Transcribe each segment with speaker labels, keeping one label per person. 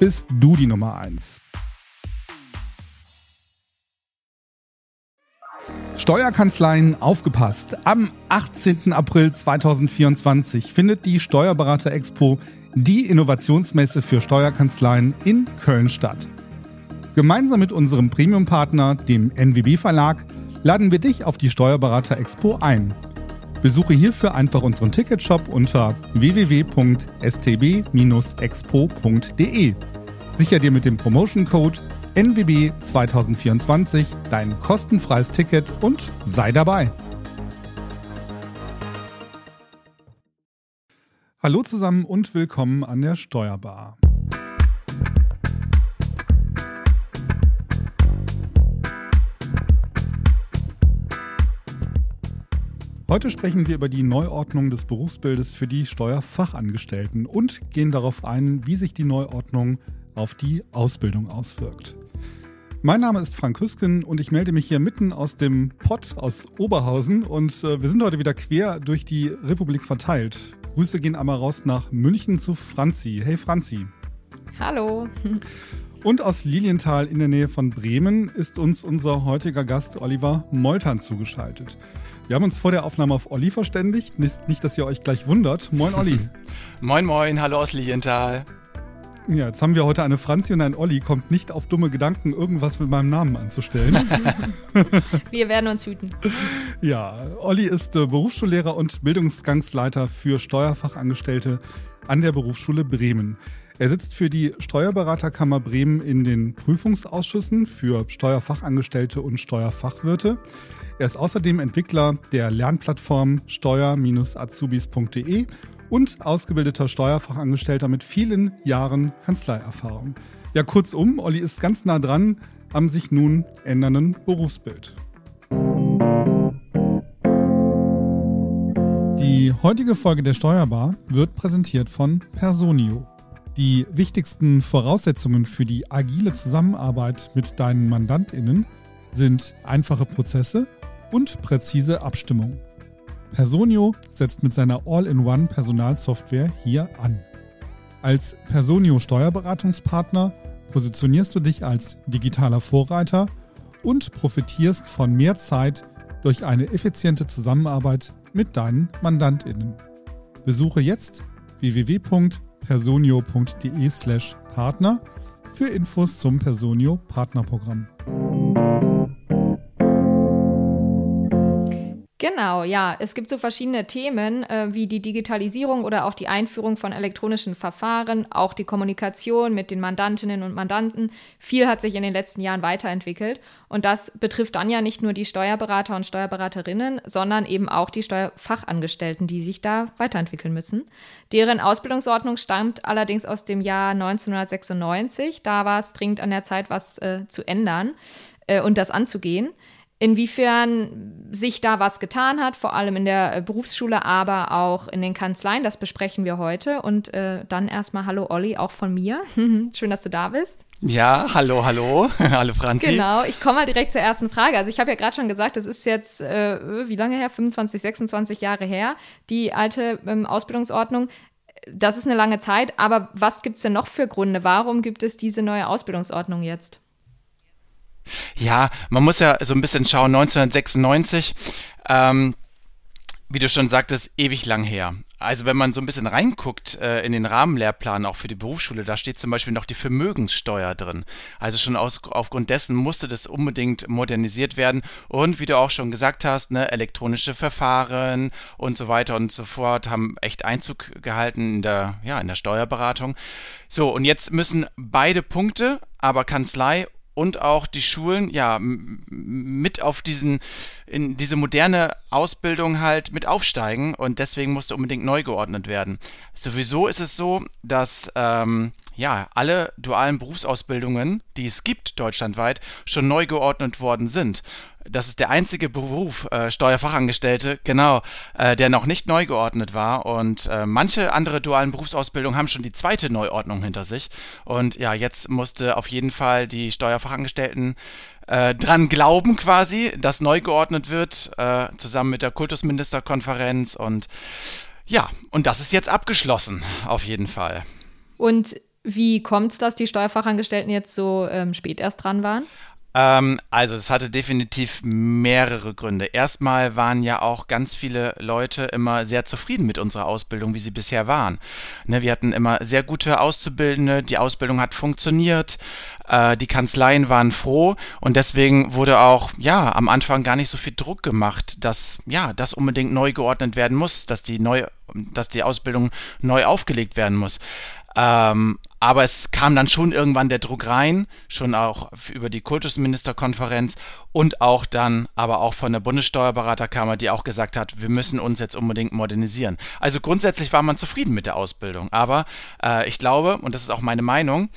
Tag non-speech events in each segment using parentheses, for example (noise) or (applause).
Speaker 1: bist du die Nummer 1. Steuerkanzleien aufgepasst. Am 18. April 2024 findet die Steuerberater Expo, die Innovationsmesse für Steuerkanzleien in Köln statt. Gemeinsam mit unserem Premium-Partner, dem NWB Verlag, laden wir dich auf die Steuerberater Expo ein. Besuche hierfür einfach unseren Ticketshop unter www.stb-expo.de. Sicher dir mit dem Promotion Code NWB 2024 dein kostenfreies Ticket und sei dabei. Hallo zusammen und willkommen an der Steuerbar. Heute sprechen wir über die Neuordnung des Berufsbildes für die Steuerfachangestellten und gehen darauf ein, wie sich die Neuordnung auf die Ausbildung auswirkt. Mein Name ist Frank Hüsken und ich melde mich hier mitten aus dem Pott aus Oberhausen und äh, wir sind heute wieder quer durch die Republik verteilt. Grüße gehen einmal raus nach München zu Franzi. Hey Franzi.
Speaker 2: Hallo. (laughs)
Speaker 1: Und aus Lilienthal in der Nähe von Bremen ist uns unser heutiger Gast Oliver Moltern zugeschaltet. Wir haben uns vor der Aufnahme auf Olli verständigt. Nicht, nicht dass ihr euch gleich wundert. Moin, Olli. (laughs)
Speaker 3: moin, moin. Hallo aus Lilienthal.
Speaker 1: Ja, jetzt haben wir heute eine Franzi und ein Olli. Kommt nicht auf dumme Gedanken, irgendwas mit meinem Namen anzustellen. (laughs)
Speaker 2: wir werden uns hüten.
Speaker 1: Ja, Olli ist äh, Berufsschullehrer und Bildungsgangsleiter für Steuerfachangestellte an der Berufsschule Bremen. Er sitzt für die Steuerberaterkammer Bremen in den Prüfungsausschüssen für Steuerfachangestellte und Steuerfachwirte. Er ist außerdem Entwickler der Lernplattform steuer-azubis.de und ausgebildeter Steuerfachangestellter mit vielen Jahren Kanzleierfahrung. Ja, kurzum, Olli ist ganz nah dran am sich nun ändernden Berufsbild. Die heutige Folge der Steuerbar wird präsentiert von Personio. Die wichtigsten Voraussetzungen für die agile Zusammenarbeit mit deinen MandantInnen sind einfache Prozesse und präzise Abstimmung. Personio setzt mit seiner All-in-One Personalsoftware hier an. Als Personio Steuerberatungspartner positionierst du dich als digitaler Vorreiter und profitierst von mehr Zeit durch eine effiziente Zusammenarbeit mit deinen Mandantinnen. Besuche jetzt www.personio.de/partner für Infos zum Personio Partnerprogramm.
Speaker 2: Genau, ja. Es gibt so verschiedene Themen äh, wie die Digitalisierung oder auch die Einführung von elektronischen Verfahren, auch die Kommunikation mit den Mandantinnen und Mandanten. Viel hat sich in den letzten Jahren weiterentwickelt. Und das betrifft dann ja nicht nur die Steuerberater und Steuerberaterinnen, sondern eben auch die Steuerfachangestellten, die sich da weiterentwickeln müssen. Deren Ausbildungsordnung stammt allerdings aus dem Jahr 1996. Da war es dringend an der Zeit, was äh, zu ändern äh, und das anzugehen. Inwiefern sich da was getan hat, vor allem in der äh, Berufsschule, aber auch in den Kanzleien, das besprechen wir heute. Und äh, dann erstmal Hallo Olli, auch von mir. (laughs) Schön, dass du da bist.
Speaker 3: Ja, hallo, hallo. (laughs) hallo Franzi.
Speaker 2: Genau, ich komme mal direkt zur ersten Frage. Also ich habe ja gerade schon gesagt, das ist jetzt, äh, wie lange her? 25, 26 Jahre her, die alte ähm, Ausbildungsordnung. Das ist eine lange Zeit, aber was gibt es denn noch für Gründe? Warum gibt es diese neue Ausbildungsordnung jetzt?
Speaker 3: Ja, man muss ja so ein bisschen schauen, 1996, ähm, wie du schon sagtest, ewig lang her. Also wenn man so ein bisschen reinguckt äh, in den Rahmenlehrplan auch für die Berufsschule, da steht zum Beispiel noch die Vermögenssteuer drin. Also schon aus, aufgrund dessen musste das unbedingt modernisiert werden. Und wie du auch schon gesagt hast, ne, elektronische Verfahren und so weiter und so fort haben echt Einzug gehalten in der, ja, in der Steuerberatung. So, und jetzt müssen beide Punkte, aber Kanzlei und auch die Schulen ja mit auf diesen in diese moderne Ausbildung halt mit aufsteigen und deswegen musste unbedingt neu geordnet werden. Sowieso ist es so, dass ähm, ja, alle dualen Berufsausbildungen, die es gibt deutschlandweit, schon neu geordnet worden sind. Das ist der einzige Beruf, äh, Steuerfachangestellte, genau, äh, der noch nicht neu geordnet war. Und äh, manche andere dualen Berufsausbildungen haben schon die zweite Neuordnung hinter sich. Und ja, jetzt musste auf jeden Fall die Steuerfachangestellten äh, dran glauben quasi, dass neu geordnet wird, äh, zusammen mit der Kultusministerkonferenz. Und ja, und das ist jetzt abgeschlossen, auf jeden Fall.
Speaker 2: Und wie kommt es, dass die Steuerfachangestellten jetzt so ähm, spät erst dran waren?
Speaker 3: Ähm, also es hatte definitiv mehrere Gründe. Erstmal waren ja auch ganz viele Leute immer sehr zufrieden mit unserer Ausbildung, wie sie bisher waren. Ne, wir hatten immer sehr gute Auszubildende, die Ausbildung hat funktioniert, äh, die Kanzleien waren froh und deswegen wurde auch ja am Anfang gar nicht so viel Druck gemacht, dass ja das unbedingt neu geordnet werden muss, dass die neu, dass die Ausbildung neu aufgelegt werden muss. Ähm, aber es kam dann schon irgendwann der Druck rein, schon auch über die Kultusministerkonferenz und auch dann aber auch von der Bundessteuerberaterkammer, die auch gesagt hat, wir müssen uns jetzt unbedingt modernisieren. Also grundsätzlich war man zufrieden mit der Ausbildung. Aber äh, ich glaube, und das ist auch meine Meinung,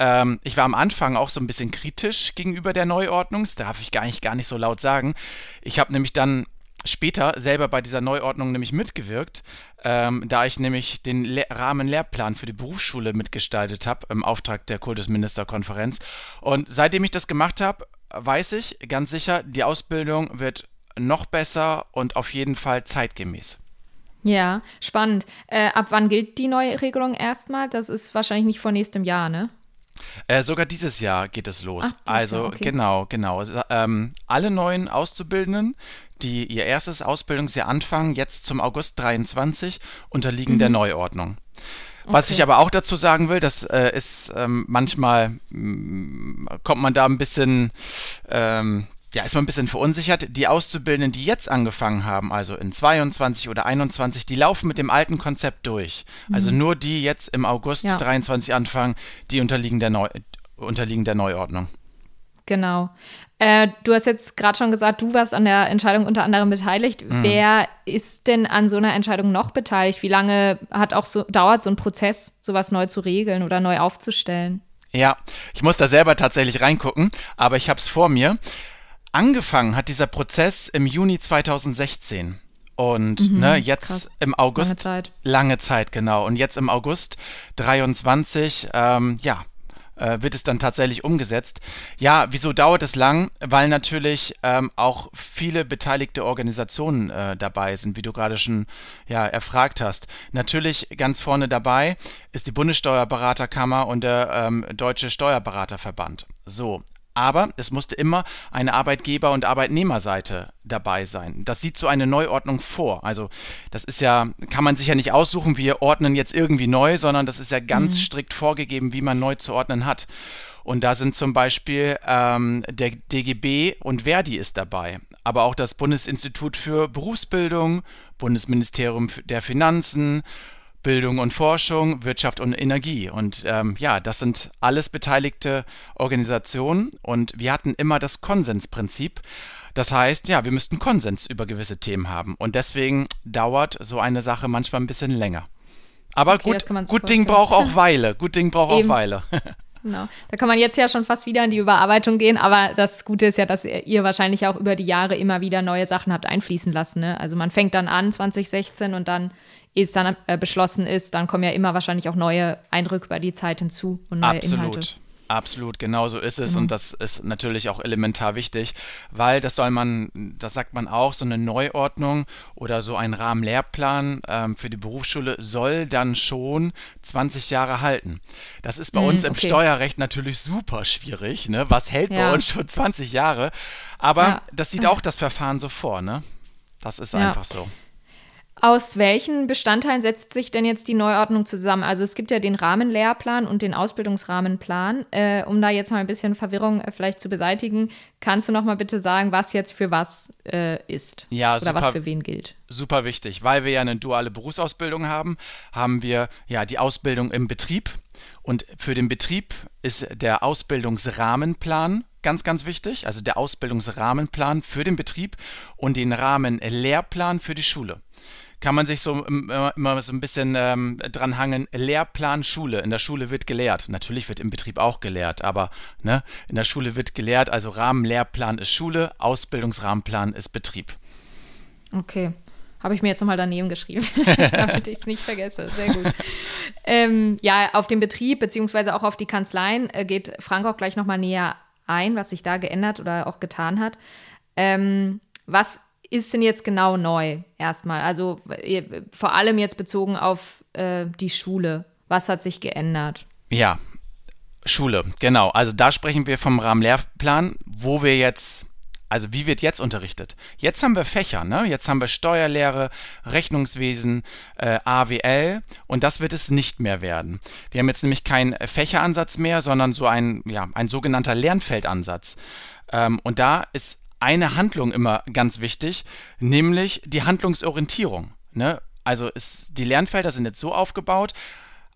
Speaker 3: ähm, ich war am Anfang auch so ein bisschen kritisch gegenüber der Neuordnung, das darf ich gar nicht, gar nicht so laut sagen. Ich habe nämlich dann später selber bei dieser Neuordnung nämlich mitgewirkt, ähm, da ich nämlich den Le Rahmenlehrplan für die Berufsschule mitgestaltet habe im Auftrag der Kultusministerkonferenz. Und seitdem ich das gemacht habe, weiß ich ganz sicher, die Ausbildung wird noch besser und auf jeden Fall zeitgemäß.
Speaker 2: Ja, spannend. Äh, ab wann gilt die neue Regelung erstmal? Das ist wahrscheinlich nicht vor nächstem Jahr, ne?
Speaker 3: Äh, sogar dieses Jahr geht es los.
Speaker 2: Ach,
Speaker 3: also
Speaker 2: okay.
Speaker 3: genau, genau. Also, ähm, alle neuen Auszubildenden, die ihr erstes Ausbildungsjahr anfangen, jetzt zum August 23, unterliegen
Speaker 2: Mhm.
Speaker 3: der Neuordnung. Was
Speaker 2: Okay.
Speaker 3: ich aber auch dazu sagen will, das äh, ist ähm, manchmal mm, kommt man da ein bisschen, ähm, ja, ist man ein bisschen verunsichert. Die Auszubildenden, die jetzt angefangen haben, also in 22 oder 21, die laufen mit dem alten Konzept durch. Also nur die jetzt im August
Speaker 2: Ja.
Speaker 3: 23 anfangen, die unterliegen der, Neu unterliegen der Neuordnung.
Speaker 2: Genau. Äh, du hast jetzt gerade schon gesagt, du warst an der Entscheidung unter anderem beteiligt.
Speaker 3: Mhm.
Speaker 2: Wer ist denn an so einer Entscheidung noch beteiligt? Wie lange hat auch so, dauert so ein Prozess, sowas neu zu regeln oder neu aufzustellen?
Speaker 3: Ja, ich muss da selber tatsächlich reingucken, aber ich habe es vor mir. Angefangen hat dieser Prozess im Juni 2016. Und ne, jetzt
Speaker 2: Mhm, krass.
Speaker 3: im August.
Speaker 2: Lange Zeit.
Speaker 3: Lange Zeit, genau. Und jetzt im August 23, ähm, ja, äh, wird es dann tatsächlich umgesetzt. Ja, wieso dauert es lang? Weil natürlich ähm, auch viele beteiligte Organisationen äh, dabei sind, wie du gerade schon ja, erfragt hast. Natürlich ganz vorne dabei ist die Bundessteuerberaterkammer und der ähm, Deutsche Steuerberaterverband. So. Aber es musste immer eine Arbeitgeber- und Arbeitnehmerseite dabei sein. Das sieht so eine Neuordnung vor. Also das ist ja, kann man sich ja nicht aussuchen, wir ordnen jetzt irgendwie neu, sondern das ist ja ganz strikt vorgegeben, wie man neu zu ordnen hat. Und da sind zum Beispiel ähm, der DGB und Verdi ist dabei, aber auch das Bundesinstitut für Berufsbildung, Bundesministerium der Finanzen, Bildung und Forschung, Wirtschaft und Energie. Und ähm, ja, das sind alles beteiligte Organisationen und wir hatten immer das Konsensprinzip. Das heißt, ja, wir müssten Konsens über gewisse Themen haben. Und deswegen dauert so eine Sache manchmal ein bisschen länger. Aber
Speaker 2: Okay,
Speaker 3: gut, (laughs) gut Ding braucht auch Weile. Gut Ding braucht (laughs) auch. Weile.
Speaker 2: Genau. Da kann man jetzt ja schon fast wieder in die Überarbeitung gehen, aber das Gute ist ja, dass ihr wahrscheinlich auch über die Jahre immer wieder neue Sachen habt einfließen lassen. Ne? Also man fängt dann an 2016 und dann, ehe es dann äh, beschlossen ist, dann kommen ja immer wahrscheinlich auch neue Eindrücke über die Zeit hinzu und neue
Speaker 3: Absolut.
Speaker 2: Inhalte.
Speaker 3: Absolut, genau so ist es
Speaker 2: Genau.
Speaker 3: und das ist natürlich auch elementar wichtig, weil das soll man, das sagt man auch, so eine Neuordnung oder so ein Rahmenlehrplan ähm, für die Berufsschule soll dann schon 20 Jahre halten. Das ist bei
Speaker 2: Mm,
Speaker 3: uns im
Speaker 2: okay.
Speaker 3: Steuerrecht natürlich super schwierig, ne? Was hält bei
Speaker 2: Ja.
Speaker 3: uns schon 20 Jahre? Aber
Speaker 2: Ja.
Speaker 3: das sieht auch das Verfahren so vor, ne? Das ist
Speaker 2: Ja.
Speaker 3: einfach so.
Speaker 2: Aus welchen Bestandteilen setzt sich denn jetzt die Neuordnung zusammen? Also es gibt ja den Rahmenlehrplan und den Ausbildungsrahmenplan. Äh, um da jetzt mal ein bisschen Verwirrung äh, vielleicht zu beseitigen, kannst du noch mal bitte sagen, was jetzt für was äh, ist?
Speaker 3: Ja,
Speaker 2: Oder was
Speaker 3: super.
Speaker 2: für wen gilt?
Speaker 3: super wichtig, weil wir ja eine duale Berufsausbildung haben, haben wir ja die Ausbildung im Betrieb und für den Betrieb ist der Ausbildungsrahmenplan ganz, ganz wichtig, also der Ausbildungsrahmenplan für den Betrieb und den Rahmenlehrplan für die Schule. Kann man sich so immer, immer so ein bisschen ähm, dran hangen. Lehrplan Schule. In der Schule wird gelehrt. Natürlich wird im Betrieb auch gelehrt, aber ne, in der Schule wird gelehrt. Also Rahmenlehrplan ist Schule, Ausbildungsrahmenplan ist Betrieb.
Speaker 2: Okay. Habe ich mir jetzt nochmal daneben geschrieben, (laughs) (laughs) damit ich es nicht vergesse. Sehr gut. ähm, ja, auf den Betrieb beziehungsweise auch auf die Kanzleien äh, geht Frank auch gleich nochmal näher ein, was sich da geändert oder auch getan hat. Ähm, was ist denn jetzt genau neu erstmal? Also vor allem jetzt bezogen auf äh, die Schule. Was hat sich geändert?
Speaker 3: Ja, Schule, genau. Also da sprechen wir vom Rahmenlehrplan, wo wir jetzt also wie wird jetzt unterrichtet? Jetzt haben wir Fächer, ne? Jetzt haben wir Steuerlehre, Rechnungswesen, äh, AWL und das wird es nicht mehr werden. Wir haben jetzt nämlich keinen Fächeransatz mehr, sondern so ein, ja, ein sogenannter Lernfeldansatz. Ähm, und da ist eine Handlung immer ganz wichtig, nämlich die Handlungsorientierung. Ne? Also ist, die Lernfelder sind jetzt so aufgebaut,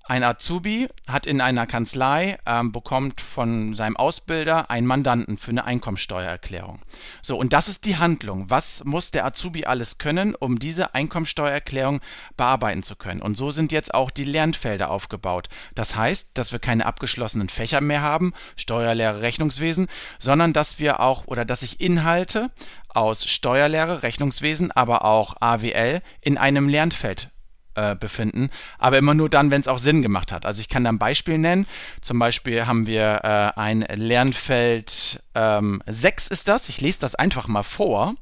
Speaker 3: ein Azubi hat in einer Kanzlei, ähm, bekommt von seinem Ausbilder einen Mandanten für eine Einkommensteuererklärung. So, und das ist die Handlung. Was muss der Azubi alles können, um diese Einkommensteuererklärung bearbeiten zu können? Und so sind jetzt auch die Lernfelder aufgebaut. Das heißt, dass wir keine abgeschlossenen Fächer mehr haben, Steuerlehre, Rechnungswesen, sondern dass wir auch oder dass ich Inhalte aus Steuerlehre, Rechnungswesen, aber auch AWL in einem Lernfeld äh, befinden, aber immer nur dann, wenn es auch Sinn gemacht hat. Also ich kann da ein Beispiel nennen. Zum Beispiel haben wir äh, ein Lernfeld ähm, 6 ist das. Ich lese das einfach mal vor.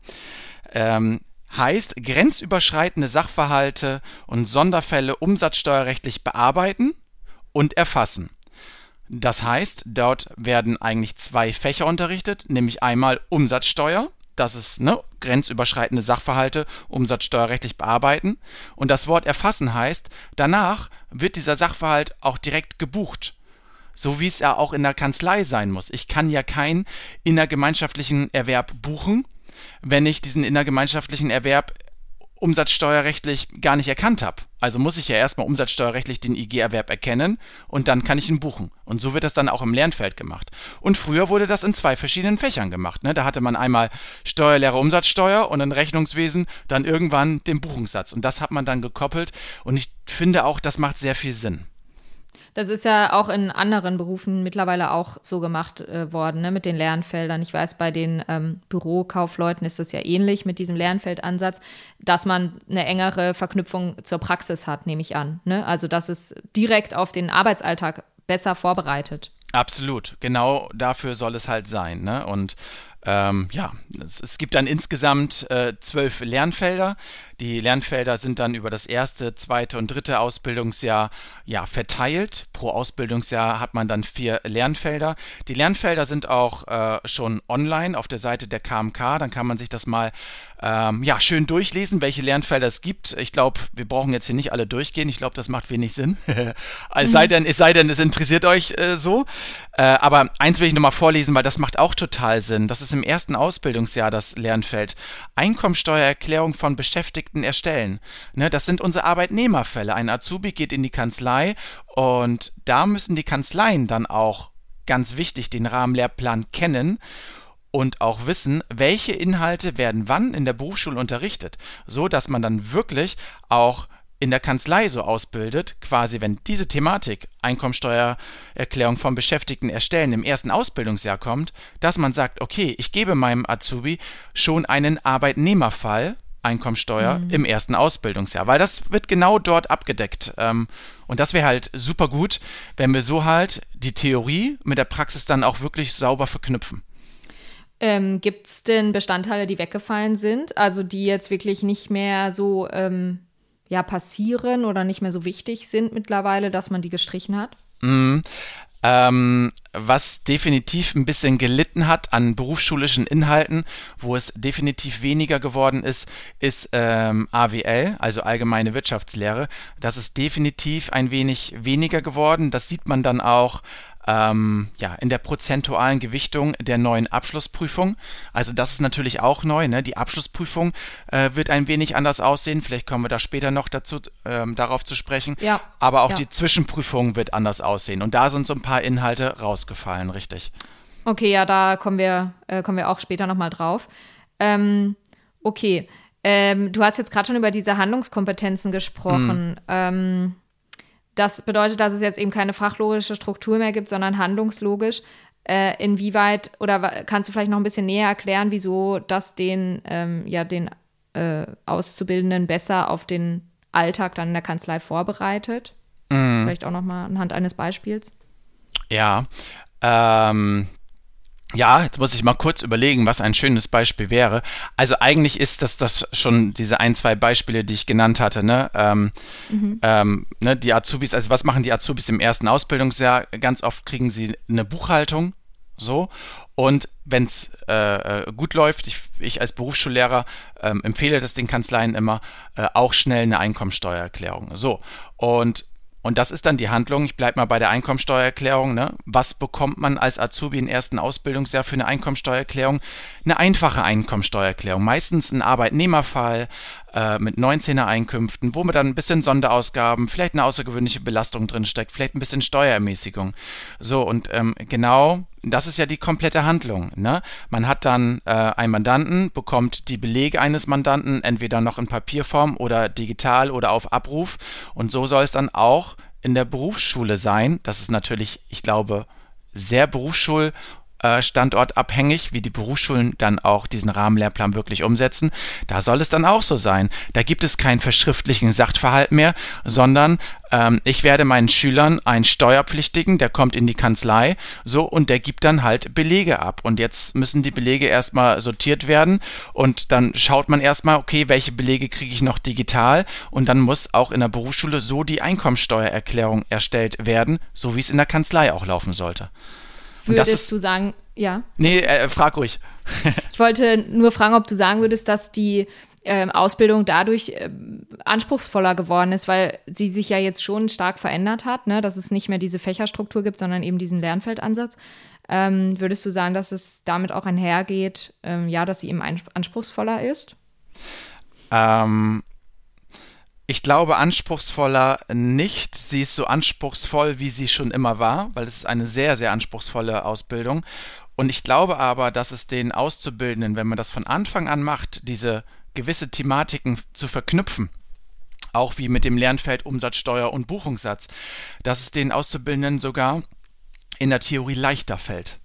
Speaker 3: Ähm, heißt grenzüberschreitende Sachverhalte und Sonderfälle umsatzsteuerrechtlich bearbeiten und erfassen. Das heißt, dort werden eigentlich zwei Fächer unterrichtet, nämlich einmal Umsatzsteuer das ist ne, grenzüberschreitende Sachverhalte umsatzsteuerrechtlich bearbeiten. Und das Wort erfassen heißt, danach wird dieser Sachverhalt auch direkt gebucht. So wie es ja auch in der Kanzlei sein muss. Ich kann ja keinen innergemeinschaftlichen Erwerb buchen, wenn ich diesen innergemeinschaftlichen Erwerb umsatzsteuerrechtlich gar nicht erkannt habe. Also muss ich ja erstmal umsatzsteuerrechtlich den IG-Erwerb erkennen und dann kann ich ihn buchen. Und so wird das dann auch im Lernfeld gemacht. Und früher wurde das in zwei verschiedenen Fächern gemacht. Ne? Da hatte man einmal Steuerlehre Umsatzsteuer und in Rechnungswesen dann irgendwann den Buchungssatz. Und das hat man dann gekoppelt. Und ich finde auch, das macht sehr viel Sinn.
Speaker 2: Das ist ja auch in anderen Berufen mittlerweile auch so gemacht äh, worden, ne, mit den Lernfeldern. Ich weiß, bei den ähm, Bürokaufleuten ist das ja ähnlich mit diesem Lernfeldansatz, dass man eine engere Verknüpfung zur Praxis hat, nehme ich an. Ne? Also, dass es direkt auf den Arbeitsalltag besser vorbereitet.
Speaker 3: Absolut, genau dafür soll es halt sein. Ne? Und ähm, ja, es, es, gibt dann insgesamt äh, zwölf Lernfelder. Die Lernfelder sind dann über das erste, zweite und dritte Ausbildungsjahr ja, verteilt. Pro Ausbildungsjahr hat man dann vier Lernfelder. Die Lernfelder sind auch äh, schon online auf der Seite der KMK. Dann kann man sich das mal ähm, ja, schön durchlesen, welche Lernfelder es gibt. Ich glaube, wir brauchen jetzt hier nicht alle durchgehen. Ich glaube, das macht wenig Sinn. (laughs) es, sei denn, es sei denn, es interessiert euch äh, so. Äh, aber eins will ich nochmal vorlesen, weil das macht auch total Sinn. Das ist im ersten Ausbildungsjahr das Lernfeld. Einkommensteuererklärung von Beschäftigten erstellen. Ne, das sind unsere Arbeitnehmerfälle. Ein Azubi geht in die Kanzlei und da müssen die Kanzleien dann auch ganz wichtig den Rahmenlehrplan kennen und auch wissen, welche Inhalte werden wann in der Berufsschule unterrichtet, so dass man dann wirklich auch in der Kanzlei so ausbildet, quasi wenn diese Thematik Einkommensteuererklärung von Beschäftigten erstellen im ersten Ausbildungsjahr kommt, dass man sagt, okay, ich gebe meinem Azubi schon einen Arbeitnehmerfall Einkommensteuer mhm. im ersten Ausbildungsjahr, weil das wird genau dort abgedeckt. Ähm, und das wäre halt super gut, wenn wir so halt die Theorie mit der Praxis dann auch wirklich sauber verknüpfen.
Speaker 2: Ähm, Gibt es denn Bestandteile, die weggefallen sind, also die jetzt wirklich nicht mehr so ähm, ja, passieren oder nicht mehr so wichtig sind mittlerweile, dass man die gestrichen hat?
Speaker 3: Mm, ähm, was definitiv ein bisschen gelitten hat an berufsschulischen Inhalten, wo es definitiv weniger geworden ist, ist ähm, AWL, also allgemeine Wirtschaftslehre. Das ist definitiv ein wenig weniger geworden. Das sieht man dann auch ähm, ja, in der prozentualen Gewichtung der neuen Abschlussprüfung. Also das ist natürlich auch neu. Ne? Die Abschlussprüfung äh, wird ein wenig anders aussehen. Vielleicht kommen wir da später noch dazu, ähm, darauf zu sprechen. Ja. Aber auch ja. die Zwischenprüfung wird anders aussehen. Und da sind so ein paar Inhalte rausgefallen, richtig.
Speaker 2: Okay, ja, da kommen wir, äh, kommen wir auch später nochmal drauf. Ähm, okay. Ähm, du hast jetzt gerade schon über diese Handlungskompetenzen gesprochen. Mhm. Das bedeutet, dass es jetzt eben keine fachlogische Struktur mehr gibt, sondern handlungslogisch. Äh, inwieweit, oder kannst du vielleicht noch ein bisschen näher erklären, wieso das den, ähm, ja, den äh, Auszubildenden besser auf den Alltag dann in der Kanzlei vorbereitet? Mhm. Vielleicht auch nochmal anhand eines Beispiels.
Speaker 3: Ja, ähm, ja, jetzt muss ich mal kurz überlegen, was ein schönes Beispiel wäre. Also eigentlich ist das das schon diese ein, zwei Beispiele, die ich genannt hatte. Ne? Ähm, mhm. ähm, ne, die Azubis, also was machen die Azubis im ersten Ausbildungsjahr? Ganz oft kriegen sie eine Buchhaltung, so. Und wenn es äh, äh, gut läuft, ich, ich als Berufsschullehrer äh, empfehle das den Kanzleien immer, äh, auch schnell eine Einkommensteuererklärung. So. Und und das ist dann die Handlung. Ich bleibe mal bei der Einkommensteuererklärung. Ne? Was bekommt man als Azubi im ersten Ausbildungsjahr für eine Einkommensteuererklärung? Eine einfache Einkommensteuererklärung. Meistens ein Arbeitnehmerfall äh, mit 19er Einkünften, wo man dann ein bisschen Sonderausgaben, vielleicht eine außergewöhnliche Belastung drinsteckt, vielleicht ein bisschen Steuerermäßigung. So, und ähm, genau das ist ja die komplette Handlung. Ne? Man hat dann äh, einen Mandanten, bekommt die Belege eines Mandanten entweder noch in Papierform oder digital oder auf Abruf. Und so soll es dann auch in der Berufsschule sein. Das ist natürlich, ich glaube, sehr Berufsschul- äh, standortabhängig, wie die Berufsschulen dann auch diesen Rahmenlehrplan wirklich umsetzen. Da soll es dann auch so sein. Da gibt es keinen verschriftlichen Sachverhalt mehr, sondern ähm, ich werde meinen Schülern einen Steuerpflichtigen, der kommt in die Kanzlei, so und der gibt dann halt Belege ab. Und jetzt müssen die Belege erstmal sortiert werden und dann schaut man erstmal, okay, welche Belege kriege ich noch digital und dann muss auch in der Berufsschule so die Einkommensteuererklärung erstellt werden, so wie es in der Kanzlei auch laufen sollte.
Speaker 2: Würdest ist, du sagen, ja?
Speaker 3: Nee, äh, frag ruhig. (laughs)
Speaker 2: ich wollte nur fragen, ob du sagen würdest, dass die äh, Ausbildung dadurch äh, anspruchsvoller geworden ist, weil sie sich ja jetzt schon stark verändert hat, ne? dass es nicht mehr diese Fächerstruktur gibt, sondern eben diesen Lernfeldansatz. Ähm, würdest du sagen, dass es damit auch einhergeht, ähm, ja, dass sie eben anspruchsvoller ist?
Speaker 3: Ähm, ich glaube anspruchsvoller nicht. Sie ist so anspruchsvoll, wie sie schon immer war, weil es ist eine sehr, sehr anspruchsvolle Ausbildung. Und ich glaube aber, dass es den Auszubildenden, wenn man das von Anfang an macht, diese gewisse Thematiken zu verknüpfen, auch wie mit dem Lernfeld Umsatzsteuer und Buchungssatz, dass es den Auszubildenden sogar in der Theorie leichter fällt.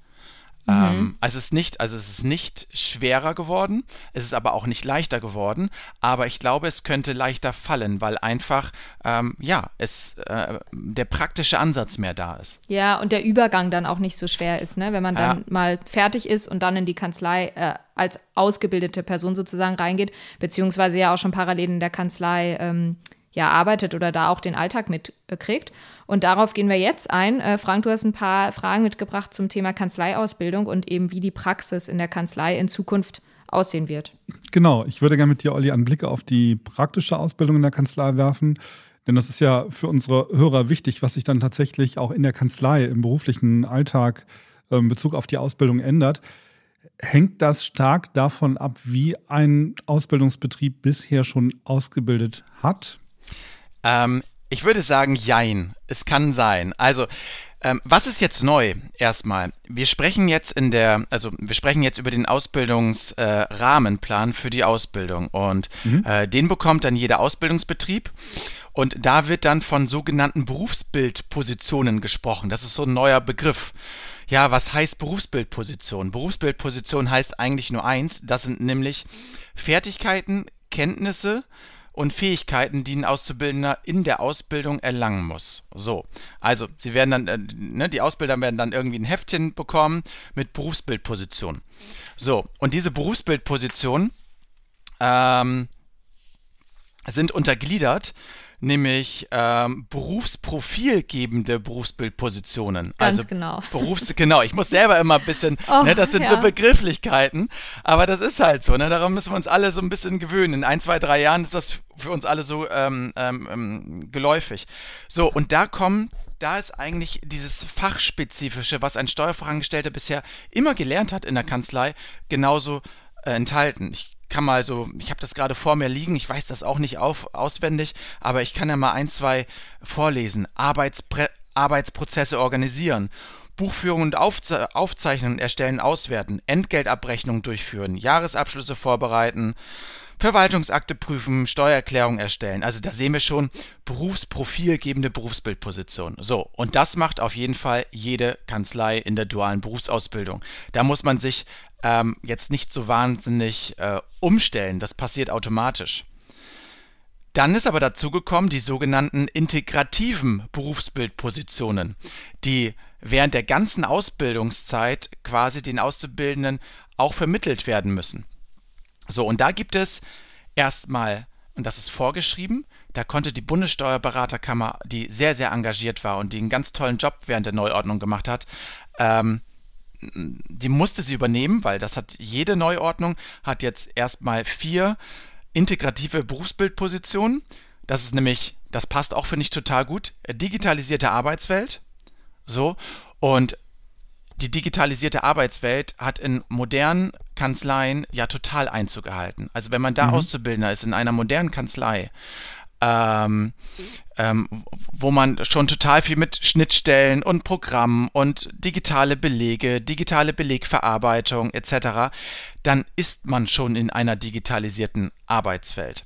Speaker 3: Mhm. Ähm, also es ist nicht, also es ist nicht schwerer geworden, es ist aber auch nicht leichter geworden, aber ich glaube, es könnte leichter fallen, weil einfach ähm, ja es äh, der praktische Ansatz mehr da ist.
Speaker 2: Ja, und der Übergang dann auch nicht so schwer ist, ne? wenn man dann ja. mal fertig ist und dann in die Kanzlei äh, als ausgebildete Person sozusagen reingeht, beziehungsweise ja auch schon parallel in der Kanzlei ähm, ja arbeitet oder da auch den Alltag mitkriegt. Und darauf gehen wir jetzt ein. Äh, Frank, du hast ein paar Fragen mitgebracht zum Thema Kanzleiausbildung und eben wie die Praxis in der Kanzlei in Zukunft aussehen wird.
Speaker 1: Genau, ich würde gerne mit dir, Olli, einen Blick auf die praktische Ausbildung in der Kanzlei werfen. Denn das ist ja für unsere Hörer wichtig, was sich dann tatsächlich auch in der Kanzlei im beruflichen Alltag in Bezug auf die Ausbildung ändert. Hängt das stark davon ab, wie ein Ausbildungsbetrieb bisher schon ausgebildet hat?
Speaker 3: Ähm, ich würde sagen, jein. Es kann sein. Also, ähm, was ist jetzt neu? Erstmal, wir sprechen jetzt in der, also wir sprechen jetzt über den Ausbildungsrahmenplan äh, für die Ausbildung und mhm. äh, den bekommt dann jeder Ausbildungsbetrieb und da wird dann von sogenannten Berufsbildpositionen gesprochen. Das ist so ein neuer Begriff. Ja, was heißt Berufsbildposition? Berufsbildposition heißt eigentlich nur eins, das sind nämlich Fertigkeiten, Kenntnisse, und Fähigkeiten, die ein Auszubildender in der Ausbildung erlangen muss. So, also sie werden dann, äh, ne, die Ausbilder werden dann irgendwie ein Heftchen bekommen mit Berufsbildposition. So, und diese Berufsbildpositionen ähm, sind untergliedert nämlich ähm, berufsprofilgebende Berufsbildpositionen.
Speaker 2: Ganz also genau. (laughs)
Speaker 3: Berufs genau, ich muss selber immer ein bisschen, oh, ne, das sind ja. so Begrifflichkeiten, aber das ist halt so, ne, daran müssen wir uns alle so ein bisschen gewöhnen. In ein, zwei, drei Jahren ist das für uns alle so ähm, ähm, ähm geläufig. So, und da kommen da ist eigentlich dieses Fachspezifische, was ein Steuerfachangestellter bisher immer gelernt hat in der Kanzlei, genauso äh, enthalten. Ich kann mal so, ich habe das gerade vor mir liegen, ich weiß das auch nicht auf, auswendig, aber ich kann ja mal ein, zwei vorlesen. Arbeitspre Arbeitsprozesse organisieren, Buchführung und Aufze Aufzeichnungen erstellen, auswerten, Entgeltabrechnung durchführen, Jahresabschlüsse vorbereiten, Verwaltungsakte prüfen, Steuererklärung erstellen. Also da sehen wir schon berufsprofilgebende Berufsbildposition. So, und das macht auf jeden Fall jede Kanzlei in der dualen Berufsausbildung. Da muss man sich ähm, jetzt nicht so wahnsinnig äh, umstellen. Das passiert automatisch. Dann ist aber dazu gekommen die sogenannten integrativen Berufsbildpositionen, die während der ganzen Ausbildungszeit quasi den Auszubildenden auch vermittelt werden müssen. So, und da gibt es erstmal, und das ist vorgeschrieben, da konnte die Bundessteuerberaterkammer, die sehr, sehr engagiert war und die einen ganz tollen Job während der Neuordnung gemacht hat, ähm, die musste sie übernehmen, weil das hat jede Neuordnung, hat jetzt erstmal vier integrative Berufsbildpositionen. Das ist nämlich, das passt auch, finde ich, total gut. Digitalisierte Arbeitswelt. So. Und die digitalisierte Arbeitswelt hat in modernen Kanzleien ja total Einzug gehalten. Also wenn man da mhm. Auszubildender ist in einer modernen Kanzlei, ähm, ähm, wo man schon total viel mit Schnittstellen und Programmen und digitale Belege, digitale Belegverarbeitung etc., dann ist man schon in einer digitalisierten Arbeitswelt.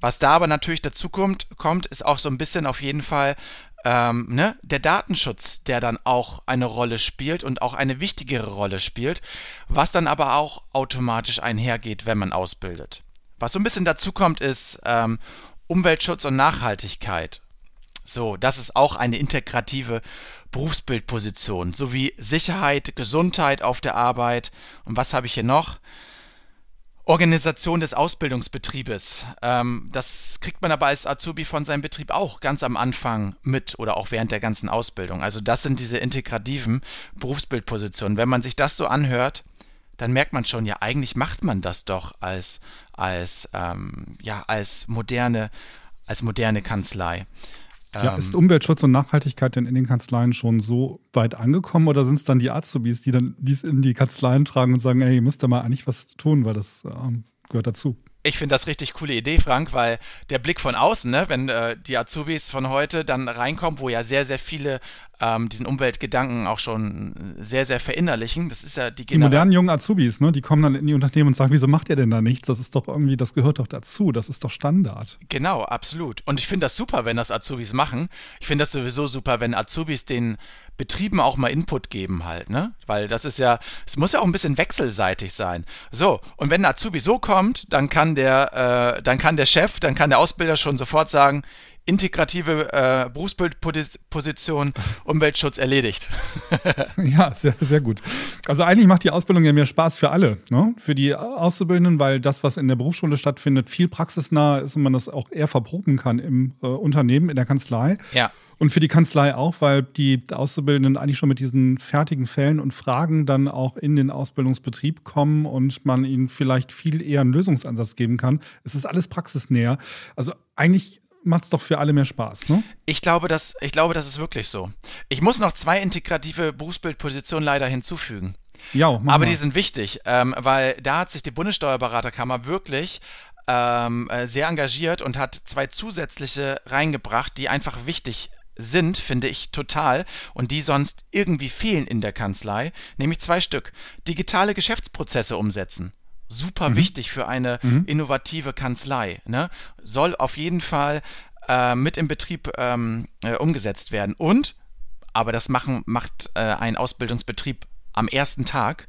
Speaker 3: Was da aber natürlich dazu kommt, kommt, ist auch so ein bisschen auf jeden Fall ähm, ne, der Datenschutz, der dann auch eine Rolle spielt und auch eine wichtigere Rolle spielt, was dann aber auch automatisch einhergeht, wenn man ausbildet. Was so ein bisschen dazu kommt, ist ähm, Umweltschutz und Nachhaltigkeit. So, das ist auch eine integrative Berufsbildposition, sowie Sicherheit, Gesundheit auf der Arbeit. Und was habe ich hier noch? Organisation des Ausbildungsbetriebes. Ähm, das kriegt man aber als Azubi von seinem Betrieb auch ganz am Anfang mit oder auch während der ganzen Ausbildung. Also das sind diese integrativen Berufsbildpositionen. Wenn man sich das so anhört, dann merkt man schon, ja, eigentlich macht man das doch als, als, ähm, ja, als moderne, als moderne Kanzlei.
Speaker 1: Ja, ist ähm, Umweltschutz und Nachhaltigkeit denn in den Kanzleien schon so weit angekommen oder sind es dann die Azubis, die dann dies in die Kanzleien tragen und sagen, ey, ihr müsst da mal eigentlich was tun, weil das ähm, gehört dazu?
Speaker 3: Ich finde das richtig coole Idee, Frank, weil der Blick von außen, ne, wenn äh, die Azubis von heute dann reinkommen, wo ja sehr, sehr viele ähm, diesen Umweltgedanken auch schon sehr, sehr verinnerlichen. Das ist ja die,
Speaker 1: die modernen jungen Azubis, ne, die kommen dann in die Unternehmen und sagen, wieso macht ihr denn da nichts? Das ist doch irgendwie, das gehört doch dazu, das ist doch Standard.
Speaker 3: Genau, absolut. Und ich finde das super, wenn das Azubis machen. Ich finde das sowieso super, wenn Azubis den Betrieben auch mal Input geben halt, ne? Weil das ist ja, es muss ja auch ein bisschen wechselseitig sein. So, und wenn ein Azubi so kommt, dann kann der, äh, dann kann der Chef, dann kann der Ausbilder schon sofort sagen, integrative äh, Berufsbildposition, (laughs) Umweltschutz erledigt. (laughs)
Speaker 1: ja, sehr, sehr gut. Also eigentlich macht die Ausbildung ja mehr Spaß für alle, ne? für die Auszubildenden, weil das, was in der Berufsschule stattfindet, viel praxisnah ist und man das auch eher verproben kann im äh, Unternehmen, in der Kanzlei.
Speaker 3: Ja.
Speaker 1: Und für die Kanzlei auch, weil die Auszubildenden eigentlich schon mit diesen fertigen Fällen und Fragen dann auch in den Ausbildungsbetrieb kommen und man ihnen vielleicht viel eher einen Lösungsansatz geben kann. Es ist alles praxisnäher. Also eigentlich macht es doch für alle mehr Spaß, ne?
Speaker 3: Ich glaube, das, ich glaube, das ist wirklich so. Ich muss noch zwei integrative Berufsbildpositionen leider hinzufügen.
Speaker 1: Ja,
Speaker 3: aber mal. die sind wichtig, ähm, weil da hat sich die Bundessteuerberaterkammer wirklich ähm, äh, sehr engagiert und hat zwei zusätzliche reingebracht, die einfach wichtig sind, finde ich total, und die sonst irgendwie fehlen in der Kanzlei, nämlich zwei Stück. Digitale Geschäftsprozesse umsetzen super mhm. wichtig für eine mhm. innovative Kanzlei. Ne? Soll auf jeden Fall äh, mit im Betrieb ähm, äh, umgesetzt werden. Und, aber das machen, macht äh, ein Ausbildungsbetrieb am ersten Tag,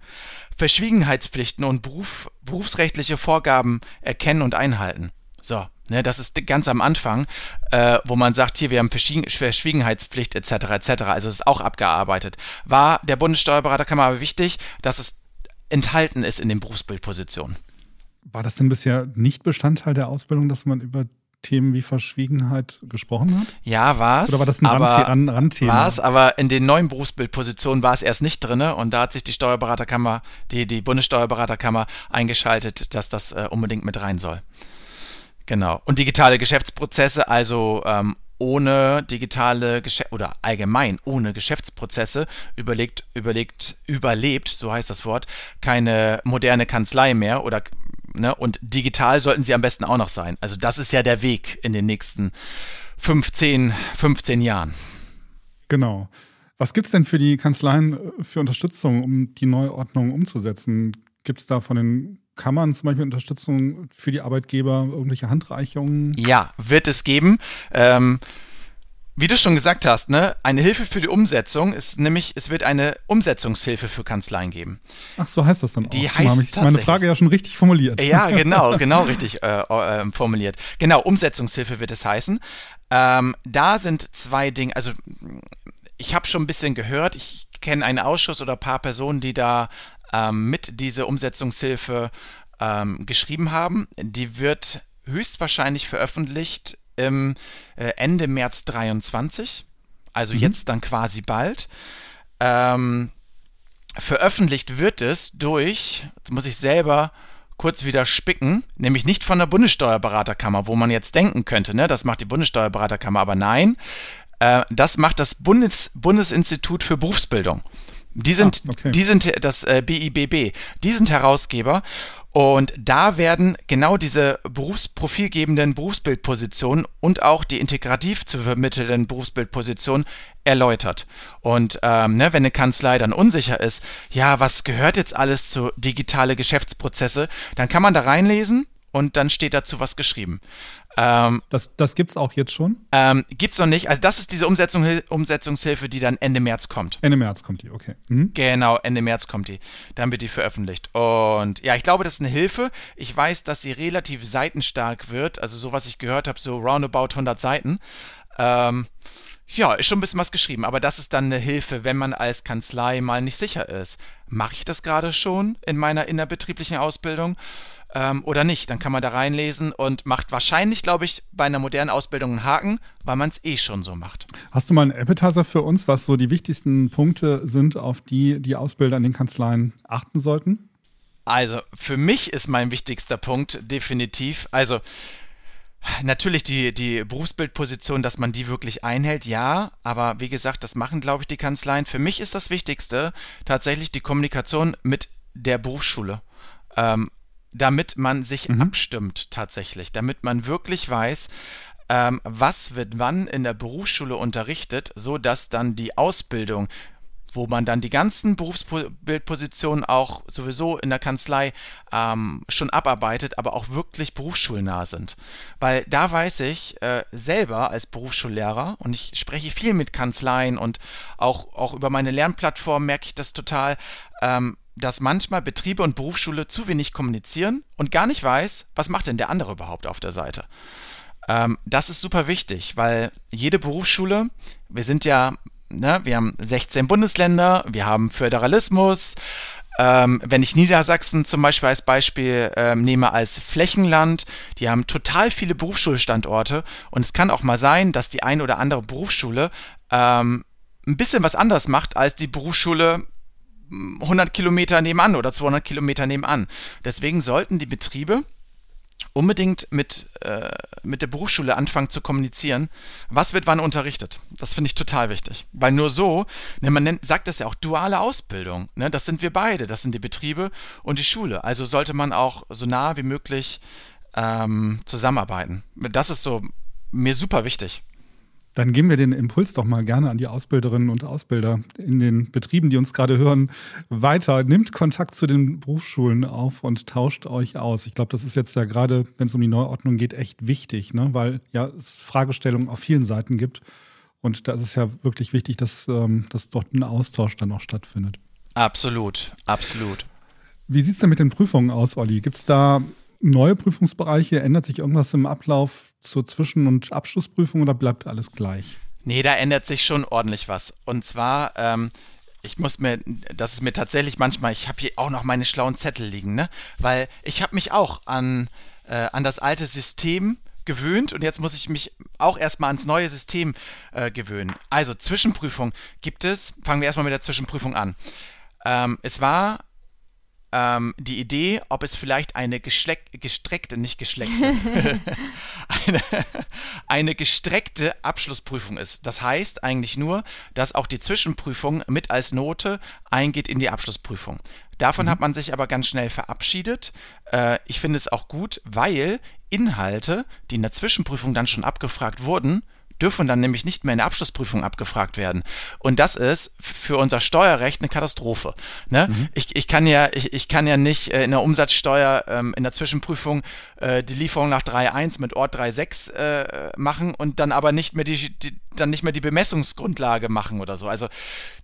Speaker 3: Verschwiegenheitspflichten und Beruf, berufsrechtliche Vorgaben erkennen und einhalten. So, ne, das ist ganz am Anfang, äh, wo man sagt, hier, wir haben Verschwiegenheitspflicht etc. etc. Also es ist auch abgearbeitet. War der Bundessteuerberaterkammer aber wichtig, dass es enthalten ist in den Berufsbildpositionen.
Speaker 1: War das denn bisher nicht Bestandteil der Ausbildung, dass man über Themen wie Verschwiegenheit gesprochen hat?
Speaker 3: Ja, war es.
Speaker 1: Oder war das ein aber, Rand Randthema?
Speaker 3: War es, aber in den neuen Berufsbildpositionen war es erst nicht drin und da hat sich die Steuerberaterkammer, die, die Bundessteuerberaterkammer eingeschaltet, dass das äh, unbedingt mit rein soll. Genau. Und digitale Geschäftsprozesse, also ähm, ohne digitale Geschä oder allgemein ohne Geschäftsprozesse überlegt, überlegt, überlebt, so heißt das Wort, keine moderne Kanzlei mehr oder ne, und digital sollten sie am besten auch noch sein. Also das ist ja der Weg in den nächsten 15, 15 Jahren.
Speaker 1: Genau. Was gibt es denn für die Kanzleien für Unterstützung, um die Neuordnung umzusetzen? Gibt es da von den kann man zum Beispiel Unterstützung für die Arbeitgeber, irgendwelche Handreichungen?
Speaker 3: Ja, wird es geben. Ähm, wie du schon gesagt hast, ne, eine Hilfe für die Umsetzung ist nämlich, es wird eine Umsetzungshilfe für Kanzleien geben.
Speaker 1: Ach, so heißt das dann
Speaker 3: die
Speaker 1: auch.
Speaker 3: Heißt
Speaker 1: habe ich meine Frage ja schon richtig formuliert.
Speaker 3: Ja, (laughs) genau, genau richtig äh, äh, formuliert. Genau, Umsetzungshilfe wird es heißen. Ähm, da sind zwei Dinge, also ich habe schon ein bisschen gehört, ich kenne einen Ausschuss oder ein paar Personen, die da ähm, mit diese Umsetzungshilfe ähm, geschrieben haben. Die wird höchstwahrscheinlich veröffentlicht im äh, Ende März 23, also mhm. jetzt dann quasi bald. Ähm, veröffentlicht wird es durch, jetzt muss ich selber kurz wieder spicken, nämlich nicht von der Bundessteuerberaterkammer, wo man jetzt denken könnte, ne, das macht die Bundessteuerberaterkammer, aber nein, äh, das macht das Bundes Bundesinstitut für Berufsbildung. Die sind, ah, okay. die sind das äh, BIBB, die sind Herausgeber und da werden genau diese berufsprofilgebenden Berufsbildpositionen und auch die integrativ zu vermittelnden Berufsbildpositionen erläutert. Und ähm, ne, wenn eine Kanzlei dann unsicher ist, ja, was gehört jetzt alles zu digitale Geschäftsprozesse, dann kann man da reinlesen und dann steht dazu was geschrieben.
Speaker 1: Ähm, das das gibt es auch jetzt schon?
Speaker 3: Ähm, gibt es noch nicht. Also das ist diese Umsetzung, Umsetzungshilfe, die dann Ende März kommt.
Speaker 1: Ende März kommt die, okay.
Speaker 3: Mhm. Genau, Ende März kommt die. Dann wird die veröffentlicht. Und ja, ich glaube, das ist eine Hilfe. Ich weiß, dass sie relativ seitenstark wird. Also so, was ich gehört habe, so roundabout 100 Seiten. Ähm, ja, ist schon ein bisschen was geschrieben, aber das ist dann eine Hilfe, wenn man als Kanzlei mal nicht sicher ist. Mache ich das gerade schon in meiner innerbetrieblichen Ausbildung? Ähm, oder nicht. Dann kann man da reinlesen und macht wahrscheinlich, glaube ich, bei einer modernen Ausbildung einen Haken, weil man es eh schon so macht.
Speaker 1: Hast du mal einen Appetizer für uns, was so die wichtigsten Punkte sind, auf die die Ausbilder in den Kanzleien achten sollten?
Speaker 3: Also, für mich ist mein wichtigster Punkt definitiv, also Natürlich die, die Berufsbildposition, dass man die wirklich einhält, ja, aber wie gesagt, das machen, glaube ich, die Kanzleien. Für mich ist das Wichtigste tatsächlich die Kommunikation mit der Berufsschule. Ähm, damit man sich mhm. abstimmt tatsächlich, damit man wirklich weiß, ähm, was wird wann in der Berufsschule unterrichtet, so dass dann die Ausbildung wo man dann die ganzen Berufsbildpositionen auch sowieso in der Kanzlei ähm, schon abarbeitet, aber auch wirklich berufsschulnah sind. Weil da weiß ich äh, selber als Berufsschullehrer, und ich spreche viel mit Kanzleien und auch, auch über meine Lernplattform merke ich das total, ähm, dass manchmal Betriebe und Berufsschule zu wenig kommunizieren und gar nicht weiß, was macht denn der andere überhaupt auf der Seite. Ähm, das ist super wichtig, weil jede Berufsschule, wir sind ja, ne, wir haben 16 Bundesländer, wir haben Föderalismus. Ähm, wenn ich Niedersachsen zum Beispiel als Beispiel ähm, nehme als Flächenland, die haben total viele Berufsschulstandorte und es kann auch mal sein, dass die eine oder andere Berufsschule ähm, ein bisschen was anderes macht als die Berufsschule 100 Kilometer nebenan oder 200 Kilometer nebenan. Deswegen sollten die Betriebe unbedingt mit, äh, mit der Berufsschule anfangen zu kommunizieren, was wird wann unterrichtet. Das finde ich total wichtig. Weil nur so, ne, man nennt, sagt das ja auch duale Ausbildung. Ne, das sind wir beide, das sind die Betriebe und die Schule. Also sollte man auch so nah wie möglich ähm, zusammenarbeiten. Das ist so mir super wichtig.
Speaker 1: Dann geben wir den Impuls doch mal gerne an die Ausbilderinnen und Ausbilder in den Betrieben, die uns gerade hören, weiter. Nimmt Kontakt zu den Berufsschulen auf und tauscht euch aus. Ich glaube, das ist jetzt ja gerade, wenn es um die Neuordnung geht, echt wichtig, ne? weil ja es Fragestellungen auf vielen Seiten gibt. Und da ist es ja wirklich wichtig, dass, ähm, dass dort ein Austausch dann auch stattfindet.
Speaker 3: Absolut, absolut.
Speaker 1: Wie sieht es denn mit den Prüfungen aus, Olli? Gibt es da neue Prüfungsbereiche? Ändert sich irgendwas im Ablauf zur Zwischen- und Abschlussprüfung oder bleibt alles gleich?
Speaker 3: Nee, da ändert sich schon ordentlich was. Und zwar, ähm, ich muss mir, das ist mir tatsächlich manchmal, ich habe hier auch noch meine schlauen Zettel liegen, ne? Weil ich habe mich auch an, äh, an das alte System gewöhnt und jetzt muss ich mich auch erstmal ans neue System äh, gewöhnen. Also Zwischenprüfung gibt es, fangen wir erstmal mit der Zwischenprüfung an. Ähm, es war ähm, die Idee, ob es vielleicht eine gestreckte, nicht geschleckte, (laughs) eine, eine gestreckte Abschlussprüfung ist. Das heißt eigentlich nur, dass auch die Zwischenprüfung mit als Note eingeht in die Abschlussprüfung. Davon mhm. hat man sich aber ganz schnell verabschiedet. Äh, ich finde es auch gut, weil Inhalte, die in der Zwischenprüfung dann schon abgefragt wurden, dürfen dann nämlich nicht mehr in der Abschlussprüfung abgefragt werden. Und das ist für unser Steuerrecht eine Katastrophe. Ne? Mhm. Ich, ich, kann ja, ich, ich kann ja nicht äh, in der Umsatzsteuer ähm, in der Zwischenprüfung äh, die Lieferung nach 3.1 mit Ort 3.6 äh, machen und dann aber nicht mehr die, die, dann nicht mehr die Bemessungsgrundlage machen oder so. Also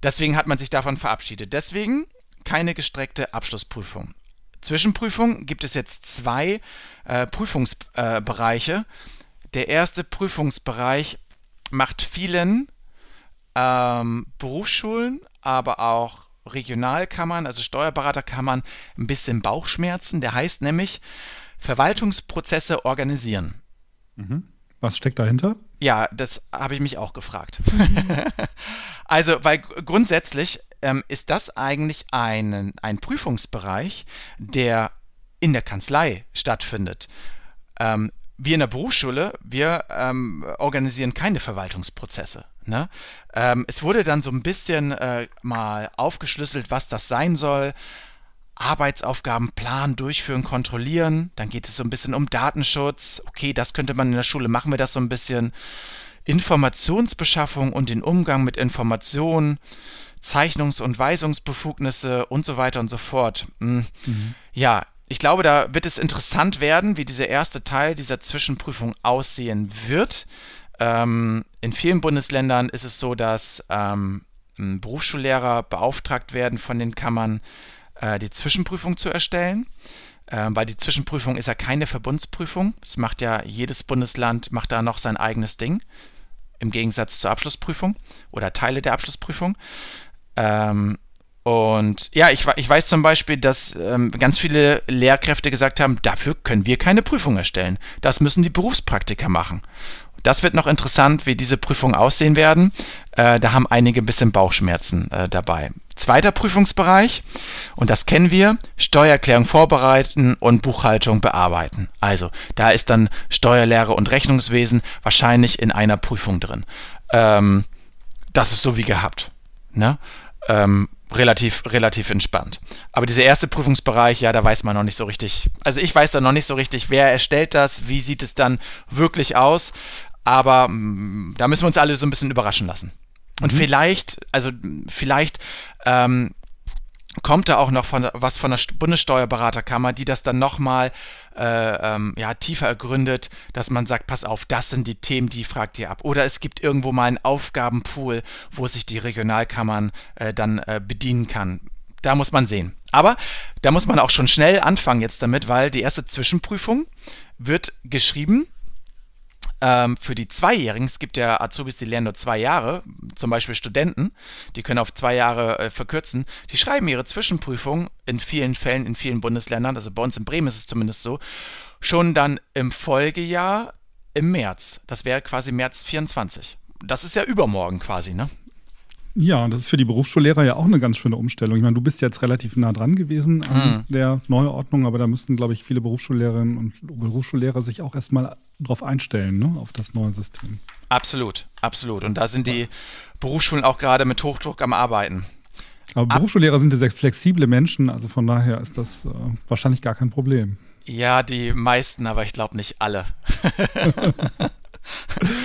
Speaker 3: deswegen hat man sich davon verabschiedet. Deswegen keine gestreckte Abschlussprüfung. Zwischenprüfung gibt es jetzt zwei äh, Prüfungsbereiche. Äh, Der erste Prüfungsbereich macht vielen ähm, Berufsschulen, aber auch Regionalkammern, also Steuerberaterkammern, ein bisschen Bauchschmerzen. Der heißt nämlich Verwaltungsprozesse organisieren.
Speaker 1: Mhm. Was steckt dahinter?
Speaker 3: Ja, das habe ich mich auch gefragt. (laughs) also, weil grundsätzlich ähm, ist das eigentlich ein, ein Prüfungsbereich, der in der Kanzlei stattfindet. Ähm, wir in der Berufsschule, wir ähm, organisieren keine Verwaltungsprozesse. Ne? Ähm, es wurde dann so ein bisschen äh, mal aufgeschlüsselt, was das sein soll. Arbeitsaufgaben planen, durchführen, kontrollieren. Dann geht es so ein bisschen um Datenschutz. Okay, das könnte man in der Schule, machen wir das so ein bisschen. Informationsbeschaffung und den Umgang mit Informationen. Zeichnungs- und Weisungsbefugnisse und so weiter und so fort. Hm. Mhm. Ja, ich glaube, da wird es interessant werden, wie dieser erste Teil dieser Zwischenprüfung aussehen wird. Ähm, in vielen Bundesländern ist es so, dass ähm, Berufsschullehrer beauftragt werden von den Kammern, äh, die Zwischenprüfung zu erstellen. Äh, weil die Zwischenprüfung ist ja keine Verbundsprüfung. Es macht ja jedes Bundesland macht da noch sein eigenes Ding. Im Gegensatz zur Abschlussprüfung oder Teile der Abschlussprüfung. Ähm, und ja, ich, ich, weiß zum Beispiel, dass ähm, ganz viele Lehrkräfte gesagt haben, dafür können wir keine Prüfung erstellen. Das müssen die Berufspraktiker machen. Das wird noch interessant, wie diese Prüfungen aussehen werden. Äh, da haben einige ein bisschen Bauchschmerzen äh, dabei. Zweiter Prüfungsbereich, und das kennen wir, Steuererklärung vorbereiten und Buchhaltung bearbeiten. Also da ist dann Steuerlehre und Rechnungswesen wahrscheinlich in einer Prüfung drin. Ähm, das ist so wie gehabt. Ne? ähm, relativ, relativ entspannt. Aber dieser erste Prüfungsbereich, ja, da weiß man noch nicht so richtig. Also ich weiß da noch nicht so richtig, wer erstellt das, wie sieht es dann wirklich aus. Aber mh, mm, da müssen wir uns alle so ein bisschen überraschen lassen. Und mhm. vielleicht, also vielleicht ähm, kommt da auch noch von, was von der Bundessteuerberaterkammer, die das dann nochmal äh, ähm, ja, tiefer ergründet, dass man sagt, pass auf, das sind die Themen, die fragt ihr ab. Oder es gibt irgendwo mal einen Aufgabenpool, wo sich die Regionalkammern äh, dann äh, bedienen kann. Da muss man sehen. Aber da muss man auch schon schnell anfangen jetzt damit, weil die erste Zwischenprüfung wird geschrieben ähm, für die Zweijährigen, es gibt ja Azubis, die lernen nur zwei Jahre, zum Beispiel Studenten, die können auf zwei Jahre äh, verkürzen, die schreiben ihre Zwischenprüfung in vielen Fällen, in vielen Bundesländern, also bei uns in Bremen ist es zumindest so, schon dann im Folgejahr im März. Das wäre quasi März 24. Das ist ja übermorgen quasi, ne?
Speaker 1: Ja, und das ist für die Berufsschullehrer ja auch eine ganz schöne Umstellung. Ich meine, du bist jetzt relativ nah dran gewesen an mhm. der Neuordnung, aber da müssten, glaube ich, viele Berufsschullehrerinnen und Berufsschullehrer sich auch erstmal drauf einstellen, ne, auf das neue System.
Speaker 3: Absolut, absolut. Und da sind die Berufsschulen auch gerade mit Hochdruck am Arbeiten.
Speaker 1: Aber Ab Berufsschullehrer sind ja sehr flexible Menschen, also von daher ist das äh, wahrscheinlich gar kein Problem.
Speaker 3: Ja, die meisten, aber ich glaube nicht alle. (laughs) (laughs)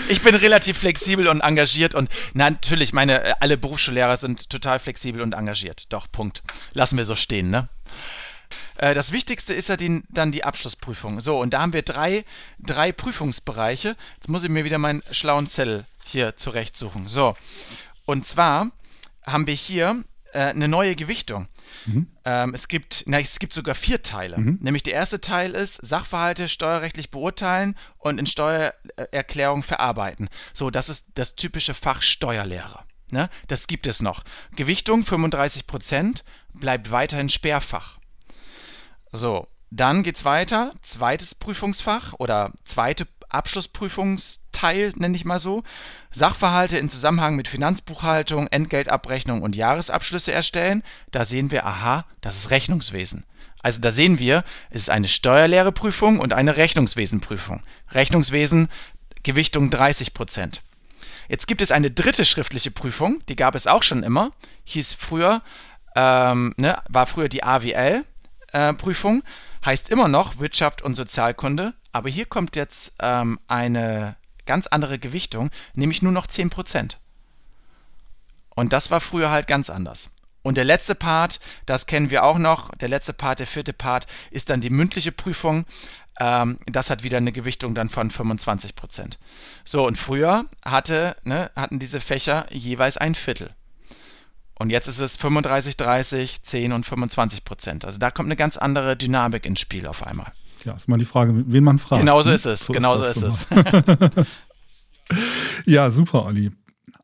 Speaker 3: ich bin relativ flexibel und engagiert und na, natürlich, meine äh, alle Berufsschullehrer sind total flexibel und engagiert. Doch, Punkt. Lassen wir so stehen, ne? Äh, das Wichtigste ist ja die, dann die Abschlussprüfung. So, und da haben wir drei, drei Prüfungsbereiche. Jetzt muss ich mir wieder meinen schlauen Zettel hier zurechtsuchen. So, und zwar haben wir hier äh, eine neue Gewichtung. Mhm. Ähm, es, gibt, na, es gibt sogar vier Teile. Mhm. Nämlich der erste Teil ist Sachverhalte steuerrechtlich beurteilen und in Steuererklärung verarbeiten. So, das ist das typische Fach Steuerlehre. Ne? Das gibt es noch. Gewichtung 35 Prozent bleibt weiterhin Sperrfach. So, dann geht's weiter. Zweites Prüfungsfach oder zweite Abschlussprüfungsteil, nenne ich mal so. Sachverhalte in Zusammenhang mit Finanzbuchhaltung, Entgeltabrechnung und Jahresabschlüsse erstellen. Da sehen wir, aha, das ist Rechnungswesen. Also da sehen wir, es ist eine Steuerlehreprüfung und eine Rechnungswesenprüfung. Rechnungswesen, Gewichtung 30 Prozent. Jetzt gibt es eine dritte schriftliche Prüfung, die gab es auch schon immer, hieß früher, ähm, ne, war früher die AWL, äh, heißt immer noch Wirtschaft und Sozialkunde, aber hier kommt jetzt ähm, eine ganz andere Gewichtung, nämlich nur noch 10 Prozent. Und das war früher halt ganz anders. Und der letzte Part, das kennen wir auch noch, der letzte Part, der vierte Part, ist dann die mündliche Prüfung. Ähm, das hat wieder eine Gewichtung dann von 25 Prozent. So, und früher hatte, ne, hatten diese Fächer jeweils ein Viertel. Und jetzt ist es 35, 30, 10 und 25 Prozent. Also da kommt eine ganz andere Dynamik ins Spiel auf einmal.
Speaker 1: Ja, ist mal die Frage, wen man fragt.
Speaker 3: Genauso ne? ist es, so genauso ist, ist
Speaker 1: es. (laughs) ja, super, Olli.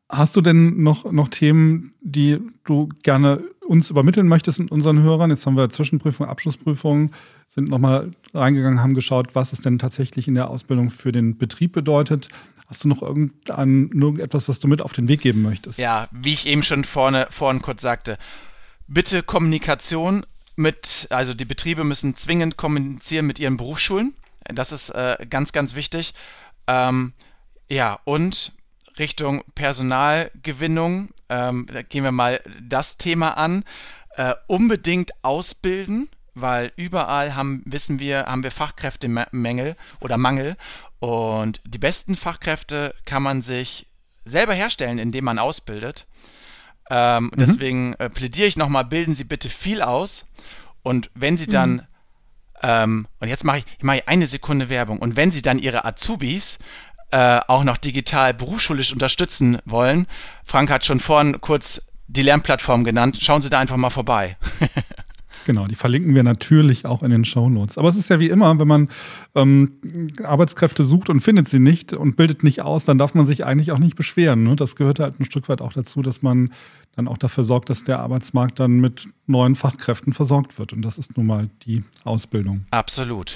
Speaker 1: Hast du denn noch, noch Themen, die du gerne uns übermitteln möchtest mit unseren Hörern? Jetzt haben wir Zwischenprüfung, Abschlussprüfung, sind nochmal reingegangen, haben geschaut, was es denn tatsächlich in der Ausbildung für den Betrieb bedeutet. Hast du noch irgendein, irgendetwas, was du mit auf den Weg geben möchtest?
Speaker 3: Ja, wie ich eben schon vorne, vorhin kurz sagte, bitte Kommunikation mit, also die Betriebe müssen zwingend kommunizieren mit ihren Berufsschulen. Das ist äh, ganz, ganz wichtig. Ähm, ja, und Richtung Personalgewinnung, ähm, da gehen wir mal das Thema an. Äh, unbedingt ausbilden, weil überall haben, wissen wir, haben wir Fachkräftemängel oder Mangel. Und die besten Fachkräfte kann man sich selber herstellen, indem man ausbildet. Ähm, mhm. Deswegen äh, plädiere ich nochmal, bilden Sie bitte viel aus. Und wenn Sie dann, mhm. ähm, und jetzt mache ich, ich mache eine Sekunde Werbung, und wenn Sie dann Ihre Azubis äh, auch noch digital berufsschulisch unterstützen wollen. Frank hat schon vorhin kurz die Lernplattform genannt. Schauen Sie da einfach mal vorbei. (laughs)
Speaker 1: Genau, die verlinken wir natürlich auch in den Show Notes. Aber es ist ja wie immer, wenn man ähm, Arbeitskräfte sucht und findet sie nicht und bildet nicht aus, dann darf man sich eigentlich auch nicht beschweren. Ne? Das gehört halt ein Stück weit auch dazu, dass man dann auch dafür sorgt, dass der Arbeitsmarkt dann mit neuen Fachkräften versorgt wird. Und das ist nun mal die Ausbildung.
Speaker 3: Absolut.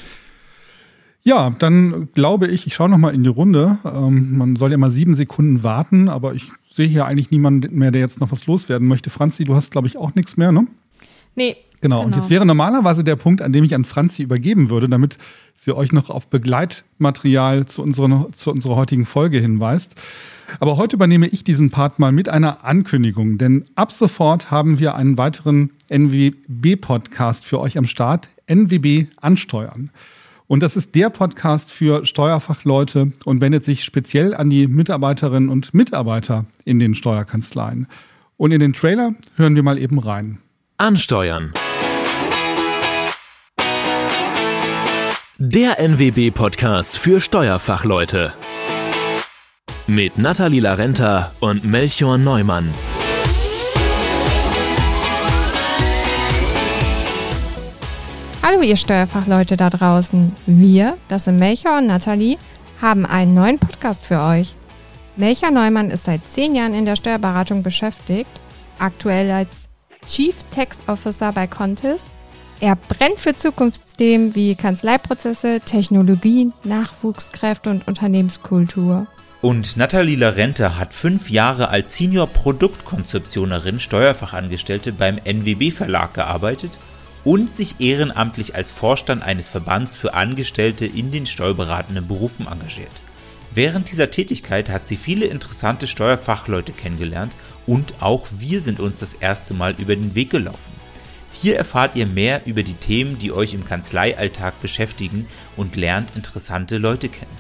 Speaker 1: Ja, dann glaube ich, ich schaue nochmal in die Runde. Ähm, man soll ja mal sieben Sekunden warten, aber ich sehe hier eigentlich niemanden mehr, der jetzt noch was loswerden möchte. Franzi, du hast, glaube ich, auch nichts mehr, ne?
Speaker 2: Nee.
Speaker 1: Genau. genau. Und jetzt wäre normalerweise der Punkt, an dem ich an Franzi übergeben würde, damit sie euch noch auf Begleitmaterial zu unserer, zu unserer heutigen Folge hinweist. Aber heute übernehme ich diesen Part mal mit einer Ankündigung, denn ab sofort haben wir einen weiteren NWB-Podcast für euch am Start, NWB Ansteuern. Und das ist der Podcast für Steuerfachleute und wendet sich speziell an die Mitarbeiterinnen und Mitarbeiter in den Steuerkanzleien. Und in den Trailer hören wir mal eben rein.
Speaker 4: Ansteuern. Der NWB-Podcast für Steuerfachleute. Mit Nathalie Larenta und Melchior Neumann.
Speaker 5: Hallo ihr Steuerfachleute da draußen. Wir, das sind Melcher und Nathalie, haben einen neuen Podcast für euch. Melcher Neumann ist seit zehn Jahren in der Steuerberatung beschäftigt, aktuell als Chief Tax Officer bei Contest. Er brennt für Zukunftsthemen wie Kanzleiprozesse, Technologien, Nachwuchskräfte und Unternehmenskultur.
Speaker 6: Und Nathalie Larente hat fünf Jahre als Senior Produktkonzeptionerin Steuerfachangestellte beim NWB Verlag gearbeitet und sich ehrenamtlich als Vorstand eines Verbands für Angestellte in den steuerberatenden Berufen engagiert. Während dieser Tätigkeit hat sie viele interessante Steuerfachleute kennengelernt und auch wir sind uns das erste Mal über den Weg gelaufen. Hier erfahrt ihr mehr über die Themen, die euch im Kanzleialltag beschäftigen und lernt interessante Leute kennen.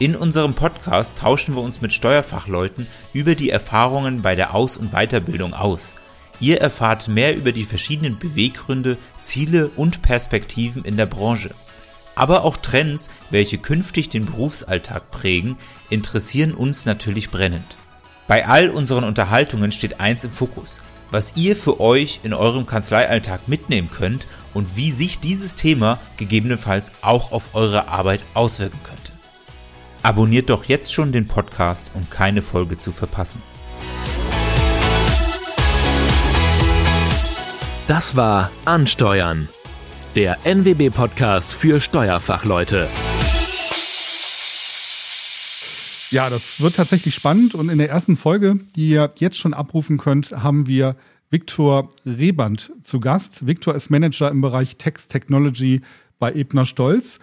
Speaker 6: In unserem Podcast tauschen wir uns mit Steuerfachleuten über die Erfahrungen bei der Aus- und Weiterbildung aus – Ihr erfahrt mehr über die verschiedenen Beweggründe, Ziele und Perspektiven in der Branche. Aber auch Trends, welche künftig den Berufsalltag prägen, interessieren uns natürlich brennend. Bei all unseren Unterhaltungen steht eins im Fokus, was ihr für euch in eurem Kanzleialltag mitnehmen könnt und wie sich dieses Thema gegebenenfalls auch auf eure Arbeit auswirken könnte. Abonniert doch jetzt schon den Podcast, um keine Folge zu verpassen.
Speaker 4: Das war Ansteuern, der NWB-Podcast für Steuerfachleute.
Speaker 1: Ja, das wird tatsächlich spannend und in der ersten Folge, die ihr jetzt schon abrufen könnt, haben wir Viktor Reband zu Gast. Viktor ist Manager im Bereich Text Technology bei Ebner Stolz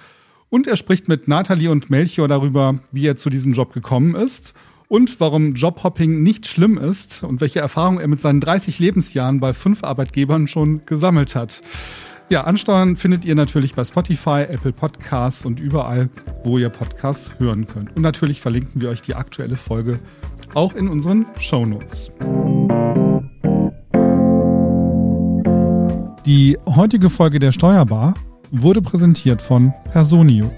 Speaker 1: und er spricht mit Nathalie und Melchior darüber, wie er zu diesem Job gekommen ist und warum Jobhopping nicht schlimm ist und welche Erfahrungen er mit seinen 30 Lebensjahren bei fünf Arbeitgebern schon gesammelt hat. Ja, Ansteuern findet ihr natürlich bei Spotify, Apple Podcasts und überall, wo ihr Podcasts hören könnt. Und natürlich verlinken wir euch die aktuelle Folge auch in unseren Show Notes. Die heutige Folge der Steuerbar wurde präsentiert von Personio.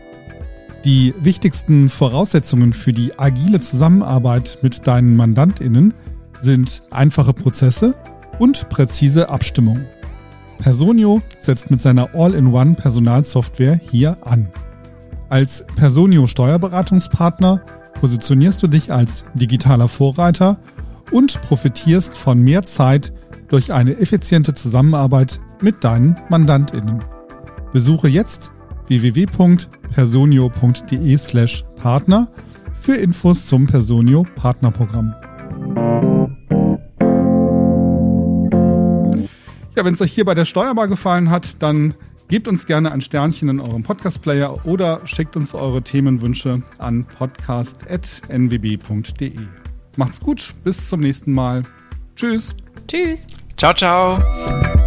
Speaker 1: Die wichtigsten Voraussetzungen für die agile Zusammenarbeit mit deinen Mandantinnen sind einfache Prozesse und präzise Abstimmung. Personio setzt mit seiner All-in-One Personalsoftware hier an. Als Personio Steuerberatungspartner positionierst du dich als digitaler Vorreiter und profitierst von mehr Zeit durch eine effiziente Zusammenarbeit mit deinen Mandantinnen. Besuche jetzt www.personio.de/partner für Infos zum Personio Partnerprogramm. Ja, wenn es euch hier bei der Steuerbar gefallen hat, dann gebt uns gerne ein Sternchen in eurem Podcast-Player oder schickt uns eure Themenwünsche an podcast.nwb.de. Macht's gut, bis zum nächsten Mal. Tschüss.
Speaker 2: Tschüss.
Speaker 3: Ciao, ciao.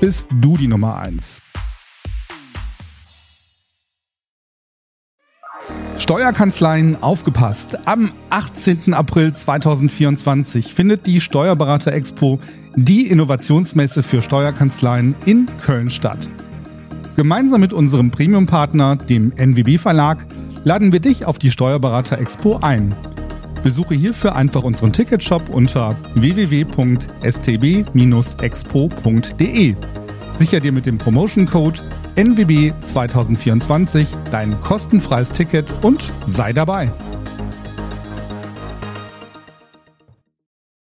Speaker 1: bist du die Nummer 1. Steuerkanzleien aufgepasst. Am 18. April 2024 findet die Steuerberater Expo, die Innovationsmesse für Steuerkanzleien in Köln statt. Gemeinsam mit unserem Premium-Partner, dem NWB Verlag, laden wir dich auf die Steuerberater Expo ein. Besuche hierfür einfach unseren Ticketshop unter www.stb-expo.de. Sicher dir mit dem Promotion Code NWB 2024 dein kostenfreies Ticket und sei dabei.